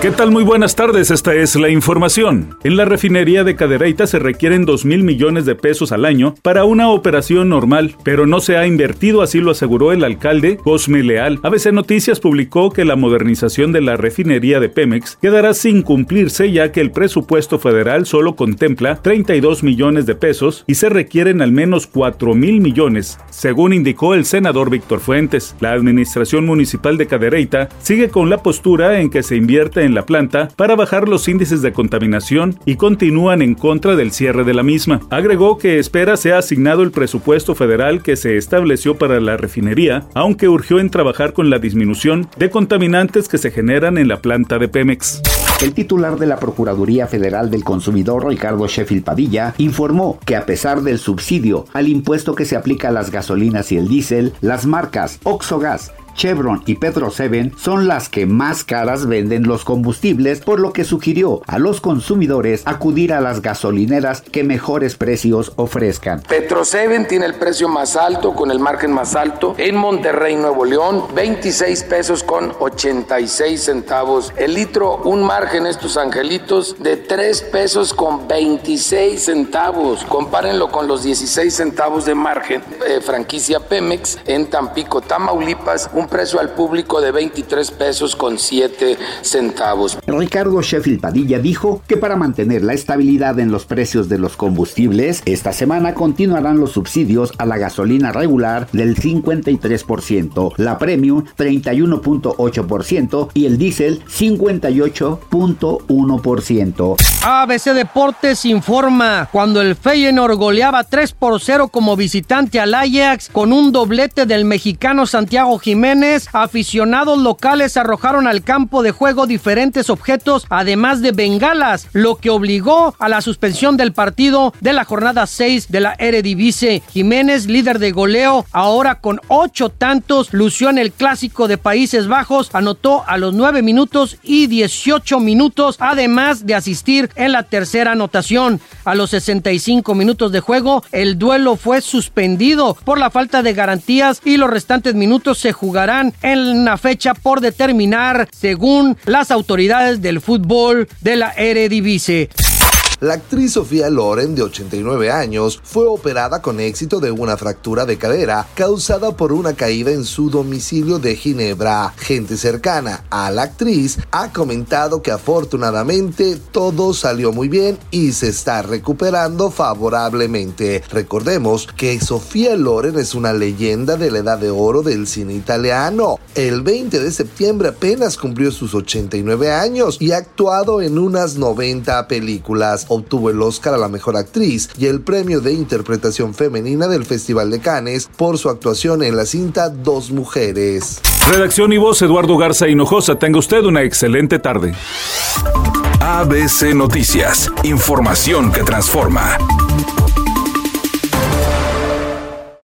¿Qué tal? Muy buenas tardes, esta es la información. En la refinería de Cadereyta se requieren 2 mil millones de pesos al año para una operación normal, pero no se ha invertido, así lo aseguró el alcalde Cosme Leal. ABC Noticias publicó que la modernización de la refinería de Pemex quedará sin cumplirse ya que el presupuesto federal solo contempla 32 millones de pesos y se requieren al menos 4 mil millones, según indicó el senador Víctor Fuentes. La administración municipal de Cadereyta sigue con la postura en que se invierte en en la planta para bajar los índices de contaminación y continúan en contra del cierre de la misma. Agregó que espera sea asignado el presupuesto federal que se estableció para la refinería, aunque urgió en trabajar con la disminución de contaminantes que se generan en la planta de Pemex. El titular de la Procuraduría Federal del Consumidor, Ricardo Sheffield Padilla, informó que a pesar del subsidio al impuesto que se aplica a las gasolinas y el diésel, las marcas Oxogas, Chevron y Petro 7 son las que más caras venden los combustibles, por lo que sugirió a los consumidores acudir a las gasolineras que mejores precios ofrezcan. Petro 7 tiene el precio más alto, con el margen más alto. En Monterrey, Nuevo León, 26 pesos con 86 centavos. El litro, un margen, estos angelitos, de 3 pesos con 26 centavos. Compárenlo con los 16 centavos de margen. Eh, franquicia Pemex en Tampico, Tamaulipas, un precio al público de 23 pesos con 7 centavos. Ricardo Sheffield Padilla dijo que para mantener la estabilidad en los precios de los combustibles, esta semana continuarán los subsidios a la gasolina regular del 53%, la premium 31.8% y el diésel 58.1%. ABC Deportes informa cuando el Feyenoord goleaba 3 por 0 como visitante al Ajax con un doblete del mexicano Santiago Jiménez aficionados locales arrojaron al campo de juego diferentes objetos, además de bengalas, lo que obligó a la suspensión del partido de la jornada 6 de la Eredivisie. Jiménez, líder de goleo, ahora con ocho tantos, lució en el clásico de Países Bajos, anotó a los 9 minutos y 18 minutos, además de asistir en la tercera anotación. A los 65 minutos de juego, el duelo fue suspendido por la falta de garantías y los restantes minutos se jugaron en una fecha por determinar según las autoridades del fútbol de la Eredivisie. La actriz Sofía Loren, de 89 años, fue operada con éxito de una fractura de cadera causada por una caída en su domicilio de Ginebra. Gente cercana a la actriz ha comentado que afortunadamente todo salió muy bien y se está recuperando favorablemente. Recordemos que Sofía Loren es una leyenda de la edad de oro del cine italiano. El 20 de septiembre apenas cumplió sus 89 años y ha actuado en unas 90 películas obtuvo el Oscar a la Mejor Actriz y el Premio de Interpretación Femenina del Festival de Cannes por su actuación en la cinta Dos Mujeres. Redacción y voz Eduardo Garza Hinojosa. Tenga usted una excelente tarde. ABC Noticias. Información que transforma.